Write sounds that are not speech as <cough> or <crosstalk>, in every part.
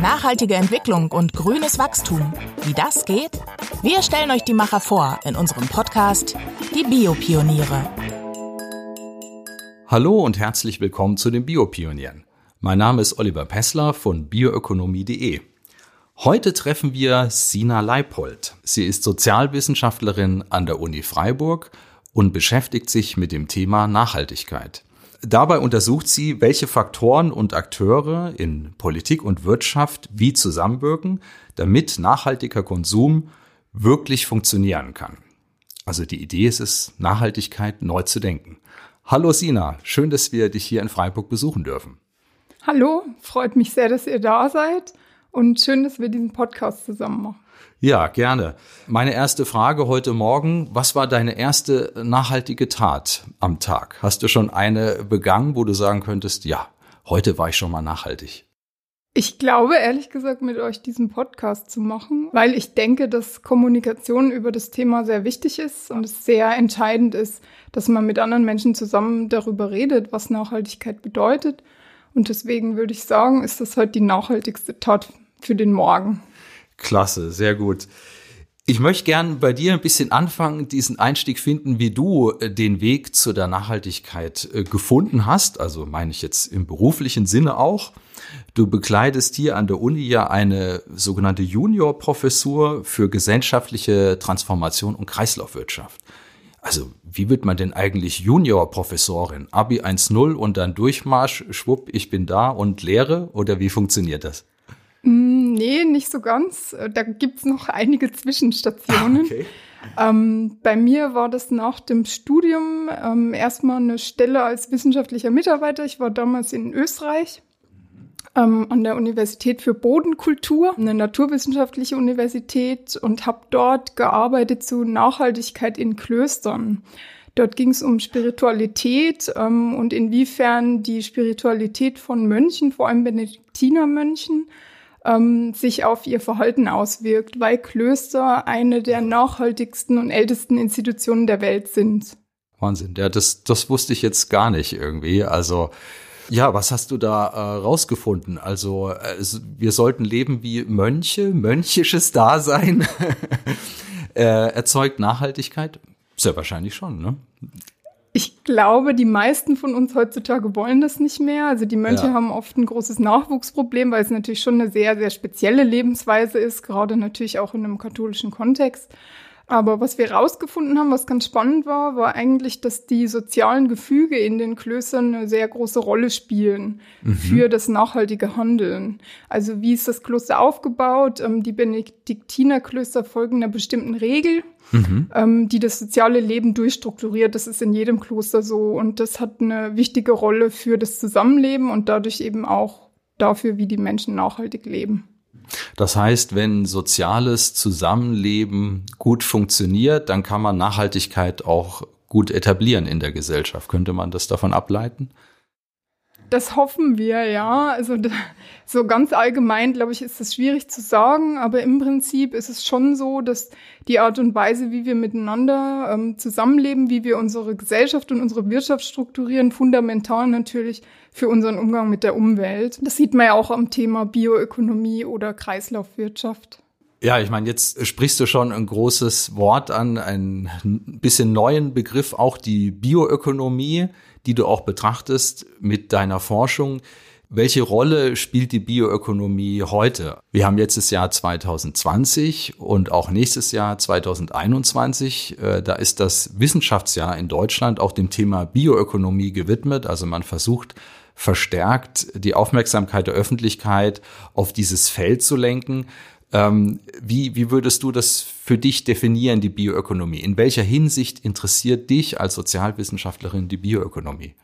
Nachhaltige Entwicklung und grünes Wachstum. Wie das geht? Wir stellen euch die Macher vor in unserem Podcast Die Biopioniere. Hallo und herzlich willkommen zu den Biopionieren. Mein Name ist Oliver Pessler von bioökonomie.de. Heute treffen wir Sina Leipold. Sie ist Sozialwissenschaftlerin an der Uni Freiburg und beschäftigt sich mit dem Thema Nachhaltigkeit. Dabei untersucht sie, welche Faktoren und Akteure in Politik und Wirtschaft wie zusammenwirken, damit nachhaltiger Konsum wirklich funktionieren kann. Also die Idee ist es, Nachhaltigkeit neu zu denken. Hallo Sina, schön, dass wir dich hier in Freiburg besuchen dürfen. Hallo, freut mich sehr, dass ihr da seid und schön, dass wir diesen Podcast zusammen machen. Ja, gerne. Meine erste Frage heute Morgen, was war deine erste nachhaltige Tat am Tag? Hast du schon eine begangen, wo du sagen könntest, ja, heute war ich schon mal nachhaltig? Ich glaube, ehrlich gesagt, mit euch diesen Podcast zu machen, weil ich denke, dass Kommunikation über das Thema sehr wichtig ist und es sehr entscheidend ist, dass man mit anderen Menschen zusammen darüber redet, was Nachhaltigkeit bedeutet. Und deswegen würde ich sagen, ist das heute die nachhaltigste Tat für den Morgen. Klasse, sehr gut. Ich möchte gern bei dir ein bisschen anfangen, diesen Einstieg finden, wie du äh, den Weg zu der Nachhaltigkeit äh, gefunden hast. Also meine ich jetzt im beruflichen Sinne auch. Du bekleidest hier an der Uni ja eine sogenannte Juniorprofessur für gesellschaftliche Transformation und Kreislaufwirtschaft. Also, wie wird man denn eigentlich Juniorprofessorin? Abi 1.0 und dann Durchmarsch, schwupp, ich bin da und lehre? Oder wie funktioniert das? Nee, nicht so ganz. Äh, da gibt's noch einige Zwischenstationen. Okay. Ähm, bei mir war das nach dem Studium ähm, erstmal eine Stelle als wissenschaftlicher Mitarbeiter. Ich war damals in Österreich ähm, an der Universität für Bodenkultur, eine naturwissenschaftliche Universität und habe dort gearbeitet zu Nachhaltigkeit in Klöstern. Dort ging es um Spiritualität ähm, und inwiefern die Spiritualität von Mönchen, vor allem Benediktinermönchen, ähm, sich auf ihr Verhalten auswirkt, weil Klöster eine der nachhaltigsten und ältesten Institutionen der Welt sind. Wahnsinn, ja, das, das wusste ich jetzt gar nicht irgendwie. Also ja, was hast du da äh, rausgefunden? Also äh, wir sollten leben wie Mönche, mönchisches Dasein <laughs> äh, erzeugt Nachhaltigkeit? Sehr wahrscheinlich schon, ne? Ich glaube, die meisten von uns heutzutage wollen das nicht mehr. Also die Mönche ja. haben oft ein großes Nachwuchsproblem, weil es natürlich schon eine sehr, sehr spezielle Lebensweise ist, gerade natürlich auch in einem katholischen Kontext. Aber was wir rausgefunden haben, was ganz spannend war, war eigentlich, dass die sozialen Gefüge in den Klöstern eine sehr große Rolle spielen mhm. für das nachhaltige Handeln. Also wie ist das Kloster aufgebaut? Ähm, die Benediktinerklöster folgen einer bestimmten Regel, mhm. ähm, die das soziale Leben durchstrukturiert. Das ist in jedem Kloster so. Und das hat eine wichtige Rolle für das Zusammenleben und dadurch eben auch dafür, wie die Menschen nachhaltig leben. Das heißt, wenn soziales Zusammenleben gut funktioniert, dann kann man Nachhaltigkeit auch gut etablieren in der Gesellschaft. Könnte man das davon ableiten? Das hoffen wir, ja. Also so ganz allgemein, glaube ich, ist das schwierig zu sagen, aber im Prinzip ist es schon so, dass die Art und Weise, wie wir miteinander ähm, zusammenleben, wie wir unsere Gesellschaft und unsere Wirtschaft strukturieren, fundamental natürlich für unseren Umgang mit der Umwelt. Das sieht man ja auch am Thema Bioökonomie oder Kreislaufwirtschaft. Ja, ich meine, jetzt sprichst du schon ein großes Wort an, einen bisschen neuen Begriff, auch die Bioökonomie, die du auch betrachtest mit deiner Forschung. Welche Rolle spielt die Bioökonomie heute? Wir haben jetzt das Jahr 2020 und auch nächstes Jahr 2021. Äh, da ist das Wissenschaftsjahr in Deutschland auch dem Thema Bioökonomie gewidmet. Also man versucht verstärkt die Aufmerksamkeit der Öffentlichkeit auf dieses Feld zu lenken. Ähm, wie, wie würdest du das für dich definieren, die Bioökonomie? In welcher Hinsicht interessiert dich als Sozialwissenschaftlerin die Bioökonomie?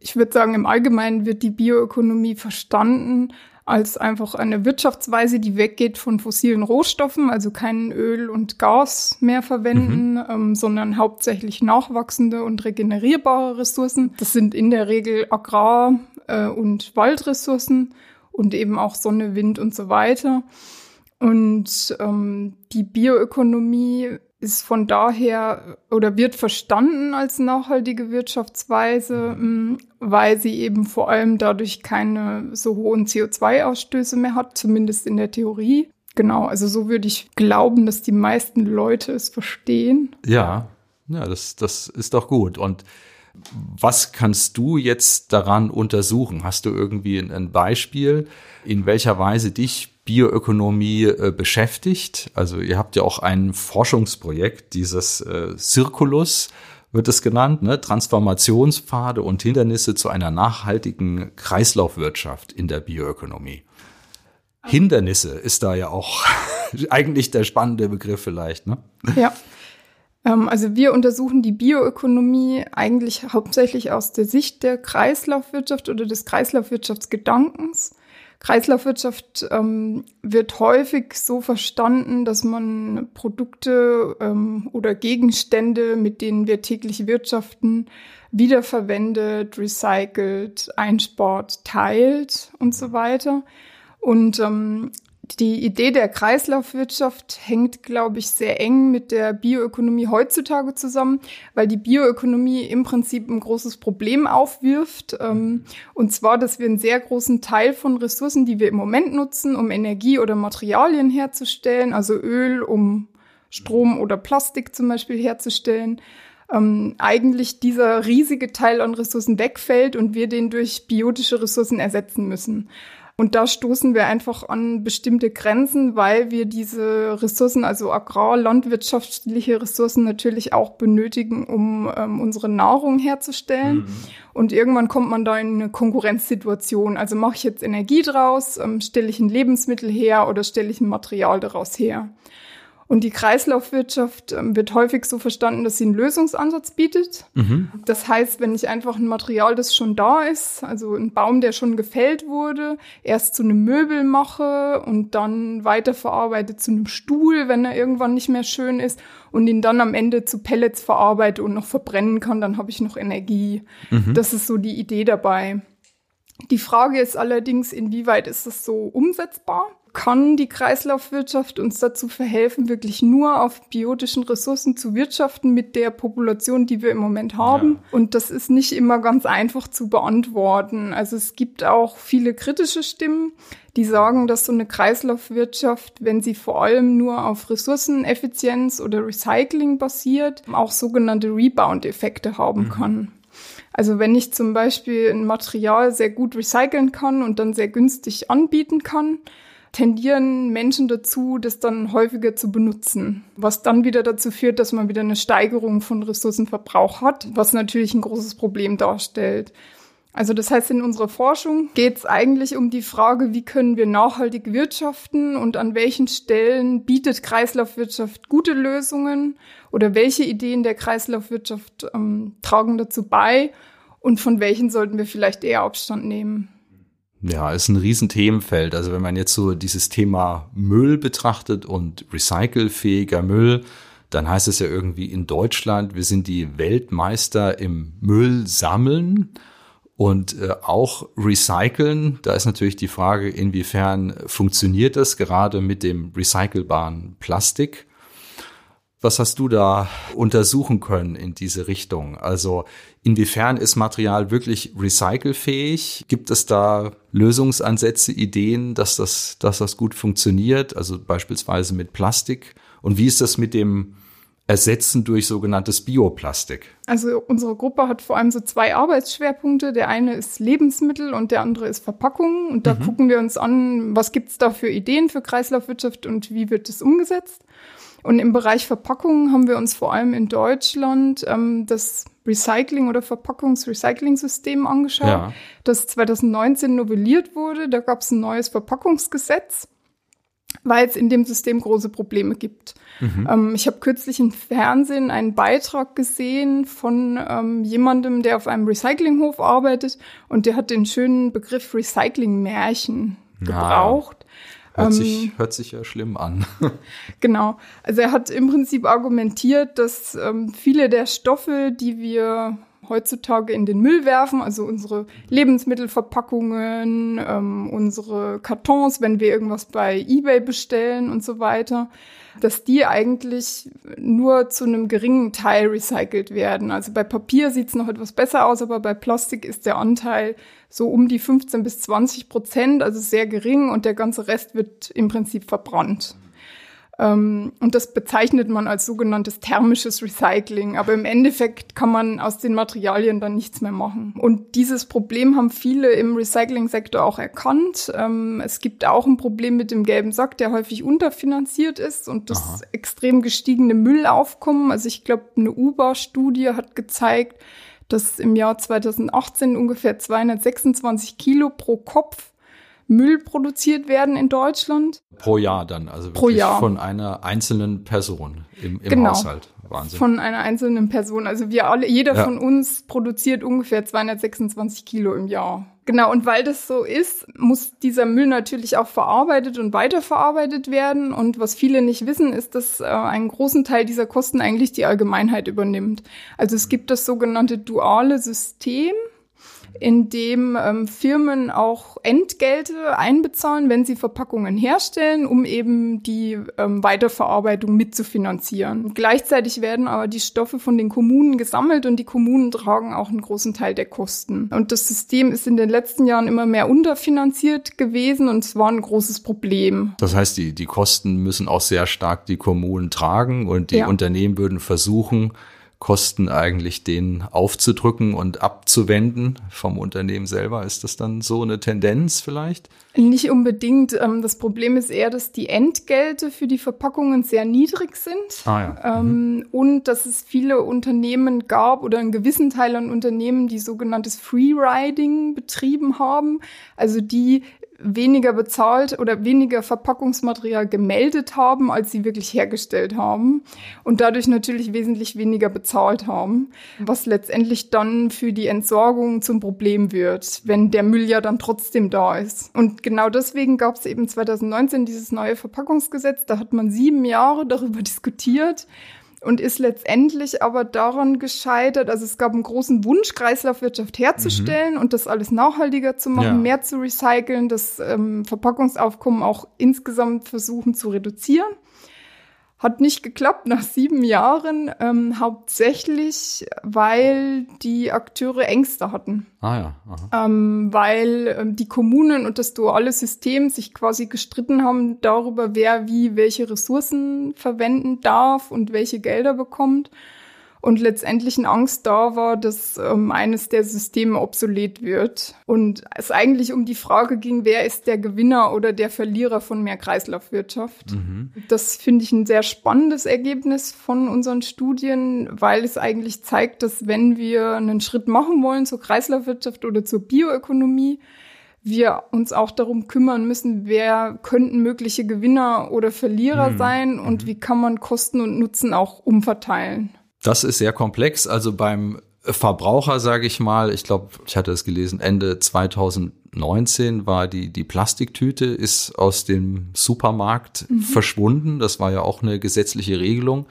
Ich würde sagen, im Allgemeinen wird die Bioökonomie verstanden als einfach eine Wirtschaftsweise, die weggeht von fossilen Rohstoffen, also kein Öl und Gas mehr verwenden, mhm. ähm, sondern hauptsächlich nachwachsende und regenerierbare Ressourcen. Das sind in der Regel Agrar- äh, und Waldressourcen und eben auch Sonne, Wind und so weiter. Und ähm, die Bioökonomie ist von daher oder wird verstanden als nachhaltige Wirtschaftsweise, mm, weil sie eben vor allem dadurch keine so hohen CO2-Ausstöße mehr hat, zumindest in der Theorie. Genau, also so würde ich glauben, dass die meisten Leute es verstehen. Ja, ja, das, das ist doch gut. Und was kannst du jetzt daran untersuchen? Hast du irgendwie ein Beispiel, in welcher Weise dich Bioökonomie äh, beschäftigt. Also ihr habt ja auch ein Forschungsprojekt, dieses äh, Circulus wird es genannt, ne? Transformationspfade und Hindernisse zu einer nachhaltigen Kreislaufwirtschaft in der Bioökonomie. Hindernisse ist da ja auch <laughs> eigentlich der spannende Begriff vielleicht, ne? Ja. Ähm, also wir untersuchen die Bioökonomie eigentlich hauptsächlich aus der Sicht der Kreislaufwirtschaft oder des Kreislaufwirtschaftsgedankens. Kreislaufwirtschaft ähm, wird häufig so verstanden, dass man Produkte ähm, oder Gegenstände, mit denen wir täglich wirtschaften, wiederverwendet, recycelt, einspart, teilt und so weiter. Und ähm, die Idee der Kreislaufwirtschaft hängt, glaube ich, sehr eng mit der Bioökonomie heutzutage zusammen, weil die Bioökonomie im Prinzip ein großes Problem aufwirft. Ähm, und zwar, dass wir einen sehr großen Teil von Ressourcen, die wir im Moment nutzen, um Energie oder Materialien herzustellen, also Öl, um Strom oder Plastik zum Beispiel herzustellen, ähm, eigentlich dieser riesige Teil an Ressourcen wegfällt und wir den durch biotische Ressourcen ersetzen müssen. Und da stoßen wir einfach an bestimmte Grenzen, weil wir diese Ressourcen, also agrar-, landwirtschaftliche Ressourcen natürlich auch benötigen, um ähm, unsere Nahrung herzustellen. Mhm. Und irgendwann kommt man da in eine Konkurrenzsituation. Also mache ich jetzt Energie draus, ähm, stelle ich ein Lebensmittel her oder stelle ich ein Material daraus her. Und die Kreislaufwirtschaft ähm, wird häufig so verstanden, dass sie einen Lösungsansatz bietet. Mhm. Das heißt, wenn ich einfach ein Material, das schon da ist, also ein Baum, der schon gefällt wurde, erst zu einem Möbel mache und dann weiterverarbeite zu einem Stuhl, wenn er irgendwann nicht mehr schön ist und ihn dann am Ende zu Pellets verarbeite und noch verbrennen kann, dann habe ich noch Energie. Mhm. Das ist so die Idee dabei. Die Frage ist allerdings, inwieweit ist das so umsetzbar? Kann die Kreislaufwirtschaft uns dazu verhelfen, wirklich nur auf biotischen Ressourcen zu wirtschaften mit der Population, die wir im Moment haben. Ja. Und das ist nicht immer ganz einfach zu beantworten. Also es gibt auch viele kritische Stimmen, die sagen, dass so eine Kreislaufwirtschaft, wenn sie vor allem nur auf Ressourceneffizienz oder Recycling basiert, auch sogenannte Rebound-Effekte haben mhm. kann. Also wenn ich zum Beispiel ein Material sehr gut recyceln kann und dann sehr günstig anbieten kann, tendieren Menschen dazu, das dann häufiger zu benutzen, was dann wieder dazu führt, dass man wieder eine Steigerung von Ressourcenverbrauch hat, was natürlich ein großes Problem darstellt. Also das heißt, in unserer Forschung geht es eigentlich um die Frage, wie können wir nachhaltig wirtschaften und an welchen Stellen bietet Kreislaufwirtschaft gute Lösungen oder welche Ideen der Kreislaufwirtschaft ähm, tragen dazu bei und von welchen sollten wir vielleicht eher Abstand nehmen. Ja, ist ein Riesenthemenfeld. Also wenn man jetzt so dieses Thema Müll betrachtet und recycelfähiger Müll, dann heißt es ja irgendwie in Deutschland, wir sind die Weltmeister im Müll sammeln und äh, auch recyceln. Da ist natürlich die Frage, inwiefern funktioniert das gerade mit dem recycelbaren Plastik? Was hast du da untersuchen können in diese Richtung? Also inwiefern ist Material wirklich recycelfähig? Gibt es da Lösungsansätze, Ideen, dass das, dass das gut funktioniert? Also beispielsweise mit Plastik? Und wie ist das mit dem Ersetzen durch sogenanntes Bioplastik? Also unsere Gruppe hat vor allem so zwei Arbeitsschwerpunkte. Der eine ist Lebensmittel und der andere ist Verpackung. Und da mhm. gucken wir uns an, was gibt's da für Ideen für Kreislaufwirtschaft und wie wird es umgesetzt. Und im Bereich Verpackungen haben wir uns vor allem in Deutschland ähm, das Recycling- oder Verpackungsrecycling-System angeschaut, ja. das 2019 novelliert wurde. Da gab es ein neues Verpackungsgesetz, weil es in dem System große Probleme gibt. Mhm. Ähm, ich habe kürzlich im Fernsehen einen Beitrag gesehen von ähm, jemandem, der auf einem Recyclinghof arbeitet und der hat den schönen Begriff Recycling-Märchen gebraucht. Hört, ähm, sich, hört sich ja schlimm an. <laughs> genau. Also er hat im Prinzip argumentiert, dass ähm, viele der Stoffe, die wir heutzutage in den Müll werfen, also unsere Lebensmittelverpackungen, ähm, unsere Kartons, wenn wir irgendwas bei eBay bestellen und so weiter, dass die eigentlich nur zu einem geringen Teil recycelt werden. Also bei Papier sieht es noch etwas besser aus, aber bei Plastik ist der Anteil so um die 15 bis 20 Prozent, also sehr gering und der ganze Rest wird im Prinzip verbrannt. Ähm, und das bezeichnet man als sogenanntes thermisches Recycling. Aber im Endeffekt kann man aus den Materialien dann nichts mehr machen. Und dieses Problem haben viele im Recycling-Sektor auch erkannt. Ähm, es gibt auch ein Problem mit dem gelben Sack, der häufig unterfinanziert ist und das Aha. extrem gestiegene Müllaufkommen. Also ich glaube, eine UBA-Studie hat gezeigt, dass im Jahr 2018 ungefähr 226 Kilo pro Kopf Müll produziert werden in Deutschland. Pro Jahr dann, also Pro Jahr. von einer einzelnen Person im, im genau. Haushalt. Wahnsinn. Von einer einzelnen Person. Also wir alle, jeder ja. von uns produziert ungefähr 226 Kilo im Jahr. Genau, und weil das so ist, muss dieser Müll natürlich auch verarbeitet und weiterverarbeitet werden. Und was viele nicht wissen, ist, dass äh, einen großen Teil dieser Kosten eigentlich die Allgemeinheit übernimmt. Also es gibt das sogenannte duale System in dem ähm, Firmen auch Entgelte einbezahlen, wenn sie Verpackungen herstellen, um eben die ähm, Weiterverarbeitung mitzufinanzieren. Gleichzeitig werden aber die Stoffe von den Kommunen gesammelt und die Kommunen tragen auch einen großen Teil der Kosten. Und das System ist in den letzten Jahren immer mehr unterfinanziert gewesen und es war ein großes Problem. Das heißt, die, die Kosten müssen auch sehr stark die Kommunen tragen und die ja. Unternehmen würden versuchen, Kosten eigentlich denen aufzudrücken und abzuwenden vom Unternehmen selber. Ist das dann so eine Tendenz vielleicht? Nicht unbedingt. Ähm, das Problem ist eher, dass die Entgelte für die Verpackungen sehr niedrig sind ah, ja. Ähm, mhm. und dass es viele Unternehmen gab oder einen gewissen Teil an Unternehmen, die sogenanntes Freeriding betrieben haben. Also die weniger bezahlt oder weniger Verpackungsmaterial gemeldet haben, als sie wirklich hergestellt haben und dadurch natürlich wesentlich weniger bezahlt haben, was letztendlich dann für die Entsorgung zum Problem wird, wenn der Müll ja dann trotzdem da ist. Und genau deswegen gab es eben 2019 dieses neue Verpackungsgesetz, da hat man sieben Jahre darüber diskutiert und ist letztendlich aber daran gescheitert, also es gab einen großen Wunsch, Kreislaufwirtschaft herzustellen mhm. und das alles nachhaltiger zu machen, ja. mehr zu recyceln, das ähm, Verpackungsaufkommen auch insgesamt versuchen zu reduzieren. Hat nicht geklappt nach sieben Jahren, ähm, hauptsächlich, weil die Akteure Ängste hatten. Ah ja. Ähm, weil ähm, die Kommunen und das duale System sich quasi gestritten haben darüber, wer wie welche Ressourcen verwenden darf und welche Gelder bekommt und letztendlich eine Angst da war, dass ähm, eines der Systeme obsolet wird. Und es eigentlich um die Frage ging, wer ist der Gewinner oder der Verlierer von mehr Kreislaufwirtschaft. Mhm. Das finde ich ein sehr spannendes Ergebnis von unseren Studien, weil es eigentlich zeigt, dass wenn wir einen Schritt machen wollen zur Kreislaufwirtschaft oder zur Bioökonomie, wir uns auch darum kümmern müssen, wer könnten mögliche Gewinner oder Verlierer mhm. sein und mhm. wie kann man Kosten und Nutzen auch umverteilen. Das ist sehr komplex. Also beim Verbraucher, sage ich mal, ich glaube, ich hatte es gelesen, Ende 2019 war die, die Plastiktüte ist aus dem Supermarkt mhm. verschwunden. Das war ja auch eine gesetzliche Regelung.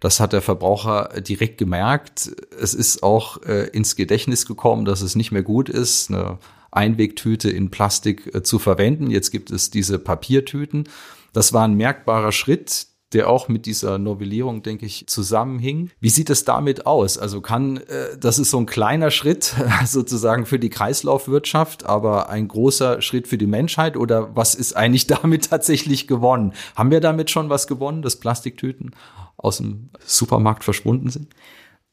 Das hat der Verbraucher direkt gemerkt. Es ist auch äh, ins Gedächtnis gekommen, dass es nicht mehr gut ist, eine Einwegtüte in Plastik äh, zu verwenden. Jetzt gibt es diese Papiertüten. Das war ein merkbarer Schritt, der auch mit dieser Novellierung, denke ich, zusammenhing. Wie sieht es damit aus? Also kann, äh, das ist so ein kleiner Schritt <laughs> sozusagen für die Kreislaufwirtschaft, aber ein großer Schritt für die Menschheit oder was ist eigentlich <laughs> damit tatsächlich gewonnen? Haben wir damit schon was gewonnen, dass Plastiktüten aus dem Supermarkt verschwunden sind?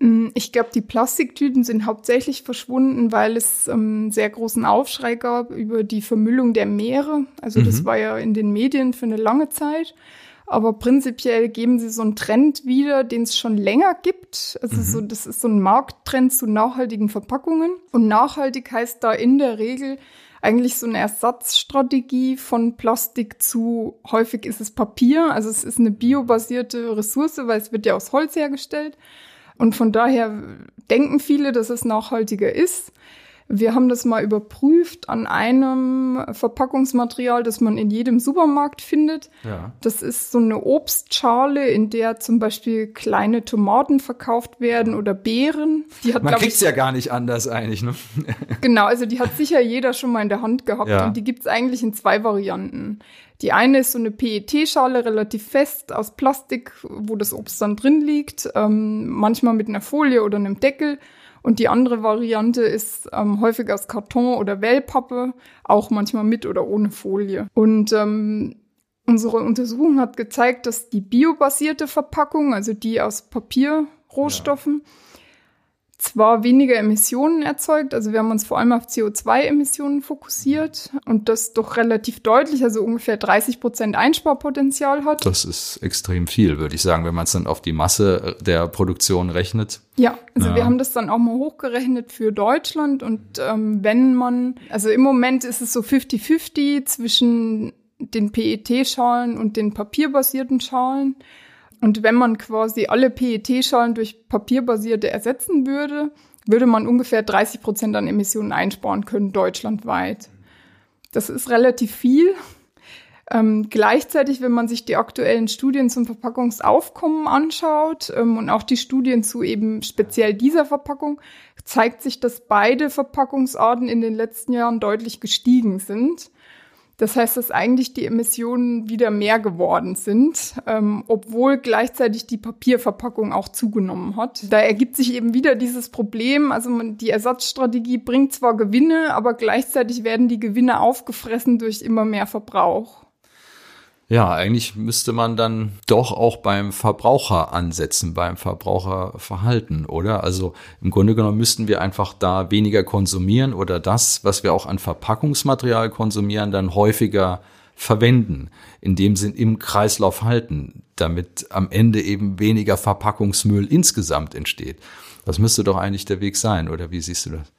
Mm, ich glaube, die Plastiktüten sind hauptsächlich verschwunden, weil es ähm, sehr großen Aufschrei gab über die Vermüllung der Meere. Also mhm. das war ja in den Medien für eine lange Zeit. Aber prinzipiell geben sie so einen Trend wieder, den es schon länger gibt. Also mhm. so, das ist so ein Markttrend zu nachhaltigen Verpackungen. Und nachhaltig heißt da in der Regel eigentlich so eine Ersatzstrategie von Plastik zu, häufig ist es Papier. Also es ist eine biobasierte Ressource, weil es wird ja aus Holz hergestellt. Und von daher denken viele, dass es nachhaltiger ist. Wir haben das mal überprüft an einem Verpackungsmaterial, das man in jedem Supermarkt findet. Ja. Das ist so eine Obstschale, in der zum Beispiel kleine Tomaten verkauft werden oder Beeren. Die hat, man kriegt's ja gar nicht anders eigentlich, ne? <laughs> genau, also die hat sicher jeder schon mal in der Hand gehabt ja. und die gibt's eigentlich in zwei Varianten. Die eine ist so eine PET-Schale, relativ fest aus Plastik, wo das Obst dann drin liegt, ähm, manchmal mit einer Folie oder einem Deckel. Und die andere Variante ist ähm, häufig aus Karton oder Wellpappe, auch manchmal mit oder ohne Folie. Und ähm, unsere Untersuchung hat gezeigt, dass die biobasierte Verpackung, also die aus Papierrohstoffen, ja zwar weniger Emissionen erzeugt, also wir haben uns vor allem auf CO2-Emissionen fokussiert und das doch relativ deutlich, also ungefähr 30 Prozent Einsparpotenzial hat. Das ist extrem viel, würde ich sagen, wenn man es dann auf die Masse der Produktion rechnet. Ja, also ja. wir haben das dann auch mal hochgerechnet für Deutschland und ähm, wenn man, also im Moment ist es so 50-50 zwischen den PET-Schalen und den papierbasierten Schalen. Und wenn man quasi alle PET-Schalen durch papierbasierte ersetzen würde, würde man ungefähr 30 Prozent an Emissionen einsparen können, deutschlandweit. Das ist relativ viel. Ähm, gleichzeitig, wenn man sich die aktuellen Studien zum Verpackungsaufkommen anschaut ähm, und auch die Studien zu eben speziell dieser Verpackung, zeigt sich, dass beide Verpackungsarten in den letzten Jahren deutlich gestiegen sind. Das heißt, dass eigentlich die Emissionen wieder mehr geworden sind, ähm, obwohl gleichzeitig die Papierverpackung auch zugenommen hat. Da ergibt sich eben wieder dieses Problem. Also man, die Ersatzstrategie bringt zwar Gewinne, aber gleichzeitig werden die Gewinne aufgefressen durch immer mehr Verbrauch. Ja, eigentlich müsste man dann doch auch beim Verbraucher ansetzen, beim Verbraucherverhalten, oder? Also im Grunde genommen müssten wir einfach da weniger konsumieren oder das, was wir auch an Verpackungsmaterial konsumieren, dann häufiger verwenden, in dem Sinn im Kreislauf halten, damit am Ende eben weniger Verpackungsmüll insgesamt entsteht. Das müsste doch eigentlich der Weg sein, oder wie siehst du das?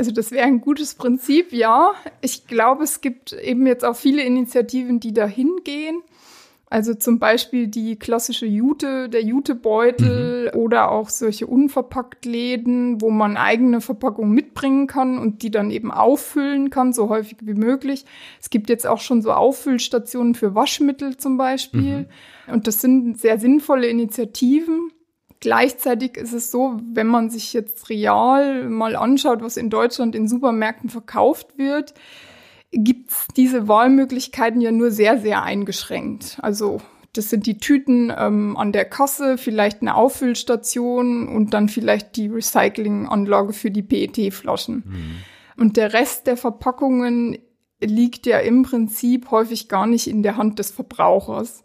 Also das wäre ein gutes Prinzip, ja. Ich glaube, es gibt eben jetzt auch viele Initiativen, die dahin gehen. Also zum Beispiel die klassische Jute, der Jutebeutel mhm. oder auch solche unverpackt Läden, wo man eigene Verpackungen mitbringen kann und die dann eben auffüllen kann, so häufig wie möglich. Es gibt jetzt auch schon so Auffüllstationen für Waschmittel zum Beispiel. Mhm. Und das sind sehr sinnvolle Initiativen. Gleichzeitig ist es so, wenn man sich jetzt real mal anschaut, was in Deutschland in Supermärkten verkauft wird, gibt's diese Wahlmöglichkeiten ja nur sehr, sehr eingeschränkt. Also das sind die Tüten ähm, an der Kasse, vielleicht eine Auffüllstation und dann vielleicht die Recyclinganlage für die PET-Flaschen. Mhm. Und der Rest der Verpackungen liegt ja im Prinzip häufig gar nicht in der Hand des Verbrauchers.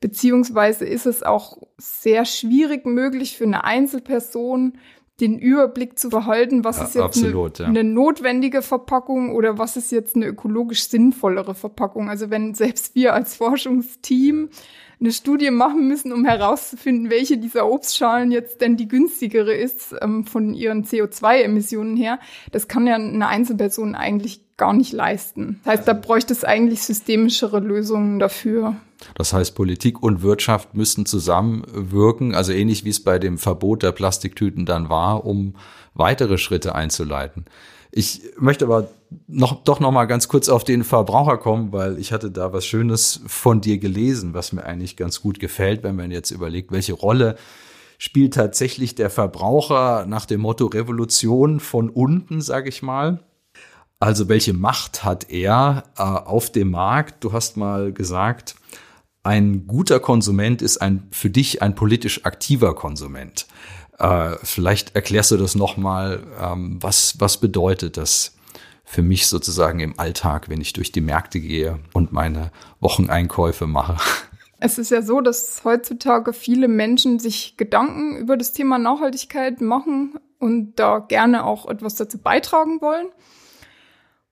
Beziehungsweise ist es auch sehr schwierig möglich für eine Einzelperson, den Überblick zu behalten, was ja, ist jetzt absolut, eine, ja. eine, notwendige Verpackung oder was ist jetzt eine ökologisch sinnvollere Verpackung. Also wenn selbst wir als Forschungsteam eine Studie machen müssen, um herauszufinden, welche dieser Obstschalen jetzt denn die günstigere ist ähm, von ihren CO2-Emissionen her, das kann ja eine Einzelperson eigentlich gar nicht leisten. Das heißt, da bräuchte es eigentlich systemischere Lösungen dafür. Das heißt, Politik und Wirtschaft müssten zusammenwirken, also ähnlich wie es bei dem Verbot der Plastiktüten dann war, um weitere Schritte einzuleiten. Ich möchte aber noch, doch noch mal ganz kurz auf den Verbraucher kommen, weil ich hatte da was Schönes von dir gelesen, was mir eigentlich ganz gut gefällt, wenn man jetzt überlegt, welche Rolle spielt tatsächlich der Verbraucher nach dem Motto Revolution von unten, sage ich mal. Also welche Macht hat er äh, auf dem Markt? Du hast mal gesagt, ein guter Konsument ist ein für dich ein politisch aktiver Konsument. Äh, vielleicht erklärst du das nochmal, ähm, was, was bedeutet das für mich sozusagen im Alltag, wenn ich durch die Märkte gehe und meine Wocheneinkäufe mache? <laughs> Es ist ja so, dass heutzutage viele Menschen sich Gedanken über das Thema Nachhaltigkeit machen und da gerne auch etwas dazu beitragen wollen.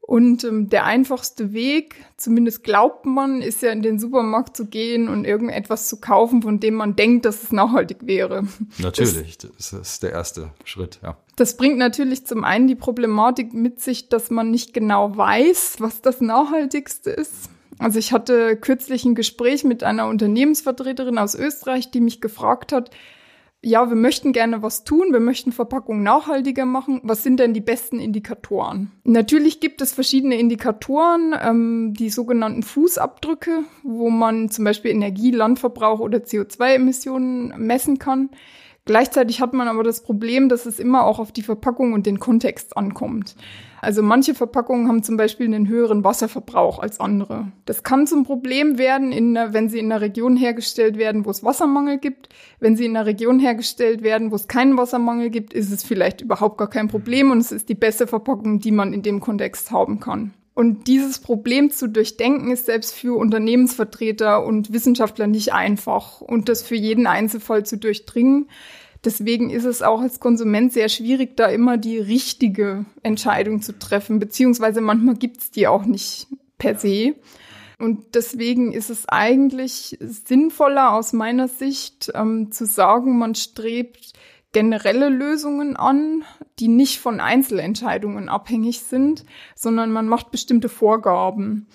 Und ähm, der einfachste Weg, zumindest glaubt man, ist ja in den Supermarkt zu gehen und irgendetwas zu kaufen, von dem man denkt, dass es nachhaltig wäre. Natürlich, das, das ist der erste Schritt, ja. Das bringt natürlich zum einen die Problematik mit sich, dass man nicht genau weiß, was das Nachhaltigste ist. Also ich hatte kürzlich ein Gespräch mit einer Unternehmensvertreterin aus Österreich, die mich gefragt hat, ja, wir möchten gerne was tun, wir möchten Verpackungen nachhaltiger machen. Was sind denn die besten Indikatoren? Natürlich gibt es verschiedene Indikatoren, ähm, die sogenannten Fußabdrücke, wo man zum Beispiel Energie, Landverbrauch oder CO2-Emissionen messen kann. Gleichzeitig hat man aber das Problem, dass es immer auch auf die Verpackung und den Kontext ankommt. Also manche Verpackungen haben zum Beispiel einen höheren Wasserverbrauch als andere. Das kann zum Problem werden, in, wenn sie in einer Region hergestellt werden, wo es Wassermangel gibt. Wenn sie in einer Region hergestellt werden, wo es keinen Wassermangel gibt, ist es vielleicht überhaupt gar kein Problem und es ist die beste Verpackung, die man in dem Kontext haben kann. Und dieses Problem zu durchdenken ist selbst für Unternehmensvertreter und Wissenschaftler nicht einfach und das für jeden Einzelfall zu durchdringen. Deswegen ist es auch als Konsument sehr schwierig, da immer die richtige Entscheidung zu treffen, beziehungsweise manchmal gibt es die auch nicht per se. Und deswegen ist es eigentlich sinnvoller aus meiner Sicht ähm, zu sagen, man strebt generelle Lösungen an, die nicht von Einzelentscheidungen abhängig sind, sondern man macht bestimmte Vorgaben.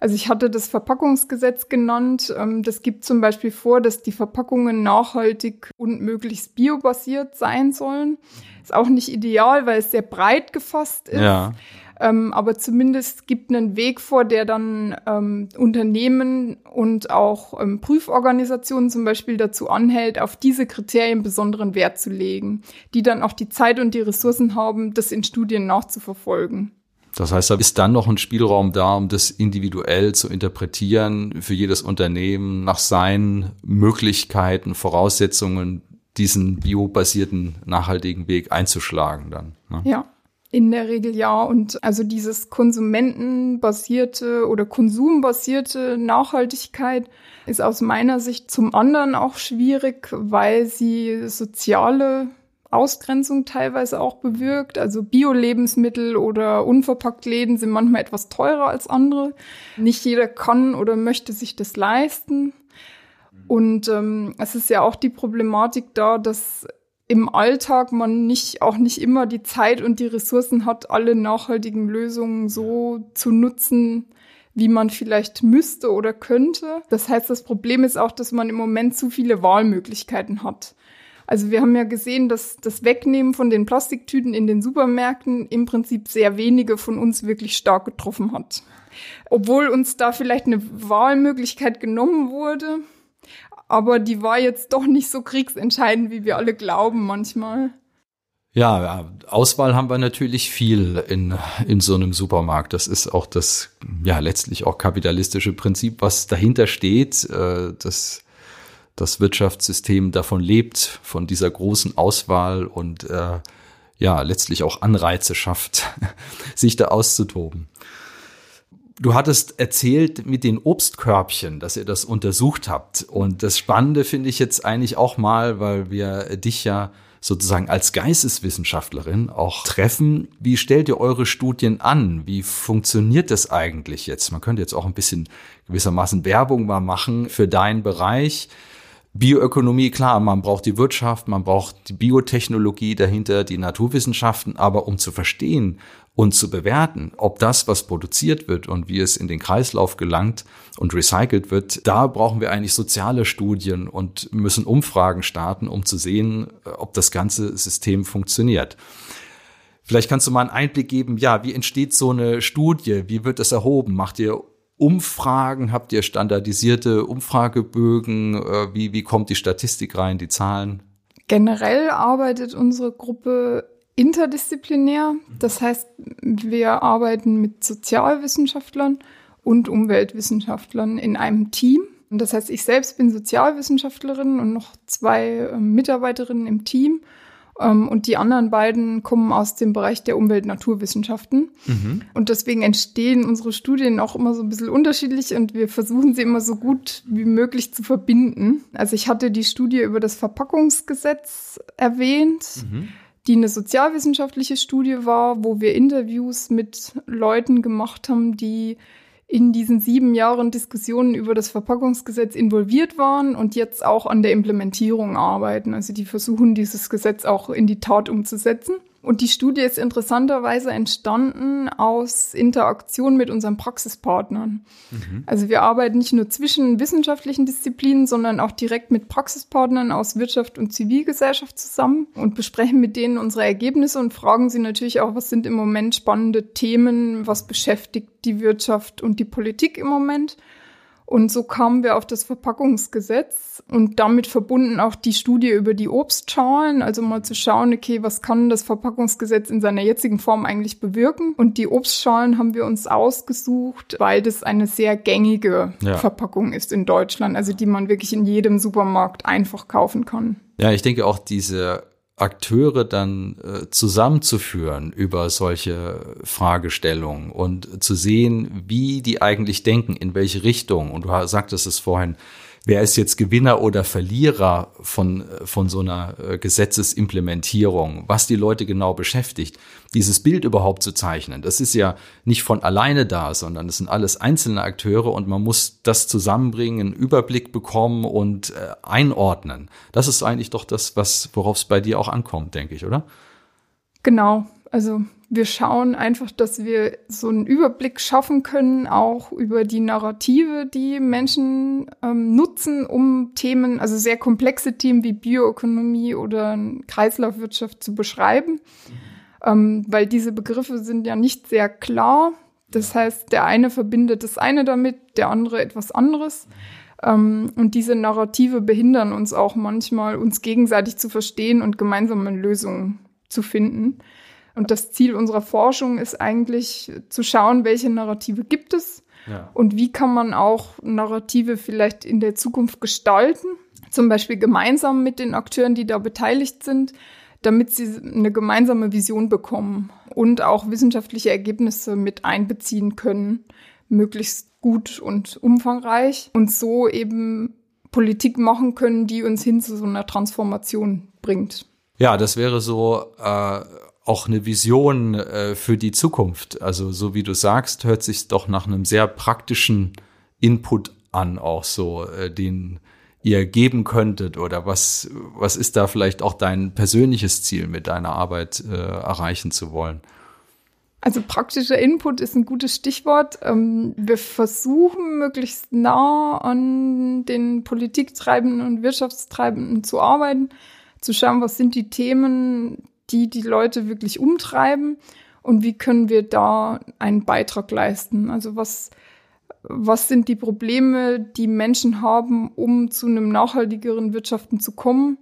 Also ich hatte das Verpackungsgesetz genannt. Ähm, das gibt zum Beispiel vor, dass die Verpackungen nachhaltig und möglichst biobasiert sein sollen. Ist auch nicht ideal, weil es sehr breit gefasst ist. Ja. Ähm, aber zumindest gibt einen Weg vor, der dann ähm, Unternehmen und auch ähm, Prüforganisationen zum Beispiel dazu anhält, auf diese Kriterien besonderen Wert zu legen, die dann auch die Zeit und die Ressourcen haben, das in Studien nachzuverfolgen. Das heißt, da ist dann noch ein Spielraum da, um das individuell zu interpretieren, für jedes Unternehmen nach seinen Möglichkeiten, Voraussetzungen, diesen biobasierten, nachhaltigen Weg einzuschlagen dann. Ne? Ja. In der Regel ja. Und also dieses konsumentenbasierte oder konsumbasierte Nachhaltigkeit ist aus meiner Sicht zum anderen auch schwierig, weil sie soziale Ausgrenzung teilweise auch bewirkt. Also Bio-Lebensmittel oder unverpackt Läden sind manchmal etwas teurer als andere. Nicht jeder kann oder möchte sich das leisten. Und ähm, es ist ja auch die Problematik da, dass im Alltag man nicht, auch nicht immer die Zeit und die Ressourcen hat, alle nachhaltigen Lösungen so zu nutzen, wie man vielleicht müsste oder könnte. Das heißt, das Problem ist auch, dass man im Moment zu viele Wahlmöglichkeiten hat. Also wir haben ja gesehen, dass das Wegnehmen von den Plastiktüten in den Supermärkten im Prinzip sehr wenige von uns wirklich stark getroffen hat. Obwohl uns da vielleicht eine Wahlmöglichkeit genommen wurde, aber die war jetzt doch nicht so kriegsentscheidend, wie wir alle glauben manchmal. Ja, Auswahl haben wir natürlich viel in, in so einem Supermarkt. Das ist auch das, ja, letztlich auch kapitalistische Prinzip, was dahinter steht, äh, dass das Wirtschaftssystem davon lebt, von dieser großen Auswahl und äh, ja, letztlich auch Anreize schafft, <laughs> sich da auszutoben. Du hattest erzählt mit den Obstkörbchen, dass ihr das untersucht habt. Und das Spannende finde ich jetzt eigentlich auch mal, weil wir dich ja sozusagen als Geisteswissenschaftlerin auch treffen. Wie stellt ihr eure Studien an? Wie funktioniert das eigentlich jetzt? Man könnte jetzt auch ein bisschen gewissermaßen Werbung mal machen für deinen Bereich. Bioökonomie, klar, man braucht die Wirtschaft, man braucht die Biotechnologie dahinter, die Naturwissenschaften, aber um zu verstehen und zu bewerten, ob das, was produziert wird und wie es in den Kreislauf gelangt und recycelt wird, da brauchen wir eigentlich soziale Studien und müssen Umfragen starten, um zu sehen, ob das ganze System funktioniert. Vielleicht kannst du mal einen Einblick geben, ja, wie entsteht so eine Studie? Wie wird das erhoben? Macht ihr Umfragen? Habt ihr standardisierte Umfragebögen? Äh, wie, wie kommt die Statistik rein, die Zahlen? Generell arbeitet unsere Gruppe interdisziplinär. Das heißt, wir arbeiten mit Sozialwissenschaftlern und Umweltwissenschaftlern in einem Team. Und das heißt, ich selbst bin Sozialwissenschaftlerin und noch zwei äh, Mitarbeiterinnen im Team. Ähm, und die anderen beiden kommen aus dem Bereich der Umwelt-Naturwissenschaften. Mhm. Und deswegen entstehen unsere Studien auch immer so ein bisschen unterschiedlich und wir versuchen sie immer so gut wie möglich zu verbinden. Also ich hatte die Studie über das Verpackungsgesetz erwähnt. Mhm die eine sozialwissenschaftliche Studie war, wo wir Interviews mit Leuten gemacht haben, die in diesen sieben Jahren Diskussionen über das Verpackungsgesetz involviert waren und jetzt auch an der Implementierung arbeiten. Also die versuchen, dieses Gesetz auch in die Tat umzusetzen. Und die Studie ist interessanterweise entstanden aus Interaktion mit unseren Praxispartnern. Mhm. Also wir arbeiten nicht nur zwischen wissenschaftlichen Disziplinen, sondern auch direkt mit Praxispartnern aus Wirtschaft und Zivilgesellschaft zusammen und besprechen mit denen unsere Ergebnisse und fragen sie natürlich auch, was sind im Moment spannende Themen, was beschäftigt die Wirtschaft und die Politik im Moment. Und so kamen wir auf das Verpackungsgesetz und damit verbunden auch die Studie über die Obstschalen, also mal zu schauen, okay, was kann das Verpackungsgesetz in seiner jetzigen Form eigentlich bewirken? Und die Obstschalen haben wir uns ausgesucht, weil das eine sehr gängige ja. Verpackung ist in Deutschland, also die man wirklich in jedem Supermarkt einfach kaufen kann. Ja, ich denke auch diese Akteure dann äh, zusammenzuführen über solche Fragestellungen und zu sehen, wie die eigentlich denken, in welche Richtung. Und du sagtest es vorhin, wer ist jetzt Gewinner oder Verlierer von, von so einer äh, Gesetzesimplementierung, was die Leute genau beschäftigt, dieses Bild überhaupt zu zeichnen. Das ist ja nicht von alleine da, sondern es sind alles einzelne Akteure und man muss das zusammenbringen, einen Überblick bekommen und äh, einordnen. Das ist eigentlich doch das, was, worauf es bei dir auch ankommt, denke ich, oder? Genau. Also wir schauen einfach, dass wir so einen Überblick schaffen können, auch über die Narrative, die Menschen ähm, nutzen, um Themen, also sehr komplexe Themen wie Bioökonomie oder Kreislaufwirtschaft zu beschreiben. Ähm, weil diese Begriffe sind ja nicht sehr klar. Das heißt, der eine verbindet das eine damit, der andere etwas anderes. Ähm, und diese Narrative behindern uns auch manchmal, uns gegenseitig zu verstehen und gemeinsame Lösungen zu finden. Und das Ziel unserer Forschung ist eigentlich zu schauen, welche Narrative gibt es ja. und wie kann man auch Narrative vielleicht in der Zukunft gestalten, zum Beispiel gemeinsam mit den Akteuren, die da beteiligt sind, damit sie eine gemeinsame Vision bekommen und auch wissenschaftliche Ergebnisse mit einbeziehen können, möglichst gut und umfangreich und so eben Politik machen können, die uns hin zu so einer Transformation bringt. Ja, das wäre so äh, auch eine Vision äh, für die Zukunft. Also so wie du sagst, hört sich doch nach einem sehr praktischen Input an, auch so, äh, den ihr geben könntet oder was, was ist da vielleicht auch dein persönliches Ziel mit deiner Arbeit äh, erreichen zu wollen? Also praktischer Input ist ein gutes Stichwort. Ähm, wir versuchen möglichst nah an den Politiktreibenden und Wirtschaftstreibenden zu arbeiten, zu schauen, was sind die Themen, die die Leute wirklich umtreiben und wie können wir da einen Beitrag leisten? Also was, was sind die Probleme, die Menschen haben, um zu einem nachhaltigeren Wirtschaften zu kommen?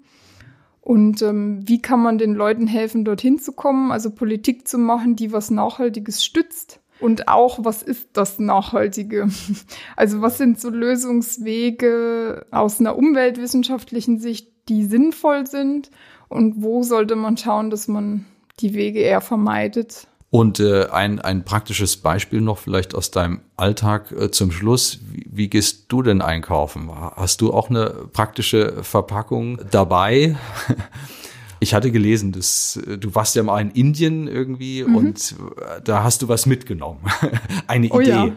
Und ähm, wie kann man den Leuten helfen, dorthin zu kommen? Also Politik zu machen, die was Nachhaltiges stützt. Und auch, was ist das Nachhaltige? <laughs> Also was sind so Lösungswege aus einer umweltwissenschaftlichen Sicht, die sinnvoll sind? und wo sollte man schauen, dass man die Wege eher vermeidet. Und äh, ein, ein praktisches Beispiel noch vielleicht aus deinem Alltag äh, zum Schluss. Wie, wie gehst du denn einkaufen? Hast du auch eine praktische Verpackung dabei? <laughs> Ich hatte gelesen, dass äh, du warst ja mal in Indien irgendwie mhm. und äh, da hast du was mitgenommen. <laughs> Eine oh, Idee. Ja.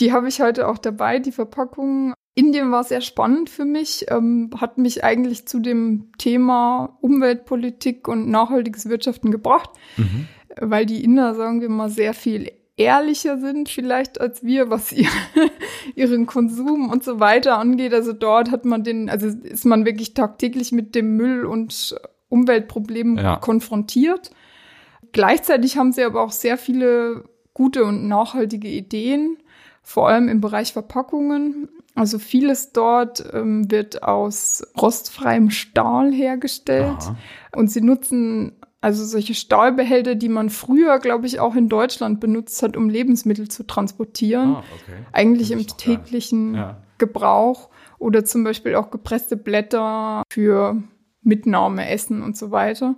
Die habe ich heute auch dabei, die Verpackung. Indien war sehr spannend für mich, ähm, hat mich eigentlich zu dem Thema Umweltpolitik und nachhaltiges Wirtschaften gebracht, mhm. Weil die Inder, sagen wir mal, sehr viel ehrlicher sind vielleicht als wir, was ihr, <laughs> ihren Konsum und so weiter angeht. Also dort hat man den, also ist man wirklich tagtäglich mit dem Müll und Umweltproblemen ja. konfrontiert. Gleichzeitig haben sie aber auch sehr viele gute und nachhaltige Ideen, vor allem im Bereich Verpackungen. Also vieles dort ähm, wird aus rostfreiem Stahl hergestellt. Aha. Und sie nutzen also solche Stahlbehälter, die man früher, glaube ich, auch in Deutschland benutzt hat, um Lebensmittel zu transportieren. Ah, okay. Eigentlich im täglichen ja. Gebrauch. Oder zum Beispiel auch gepresste Blätter für Mitnahme, Essen und so weiter.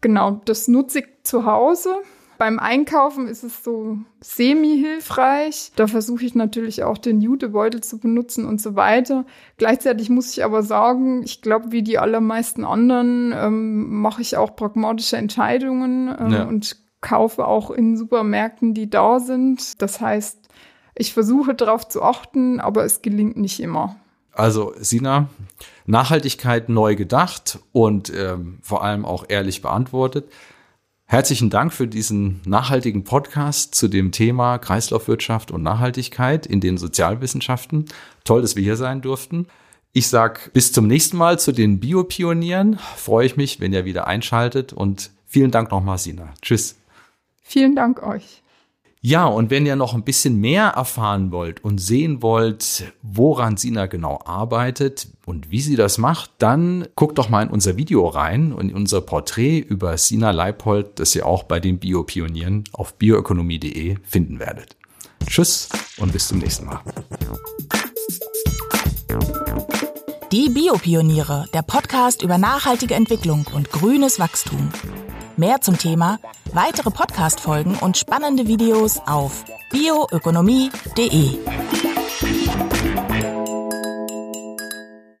Genau, das nutze ich zu Hause beim Einkaufen ist es so semi-hilfreich. Da versuche ich natürlich auch den Jutebeutel zu benutzen und so weiter. Gleichzeitig muss ich aber sagen, ich glaube, wie die allermeisten anderen ähm, mache ich auch pragmatische Entscheidungen ähm, ja. und kaufe auch in Supermärkten, die da sind. Das heißt, ich versuche darauf zu achten, aber es gelingt nicht immer. Also Sina, Nachhaltigkeit neu gedacht und ähm, vor allem auch ehrlich beantwortet. Herzlichen Dank für diesen nachhaltigen Podcast zu dem Thema Kreislaufwirtschaft und Nachhaltigkeit in den Sozialwissenschaften. Toll, dass wir hier sein durften. Ich sag bis zum nächsten Mal zu den Biopionieren. Freue ich mich, wenn ihr wieder einschaltet und vielen Dank nochmal, Sina. Tschüss. Vielen Dank euch. Ja, und wenn ihr noch ein bisschen mehr erfahren wollt und sehen wollt, woran Sina genau arbeitet und wie sie das macht, dann guckt doch mal in unser Video rein und in unser Porträt über Sina Leipold, das ihr auch bei den Biopionieren auf bioökonomie.de finden werdet. Tschüss und bis zum nächsten Mal. Die Biopioniere, der Podcast über nachhaltige Entwicklung und grünes Wachstum. Mehr zum Thema, weitere Podcast-Folgen und spannende Videos auf bioökonomie.de.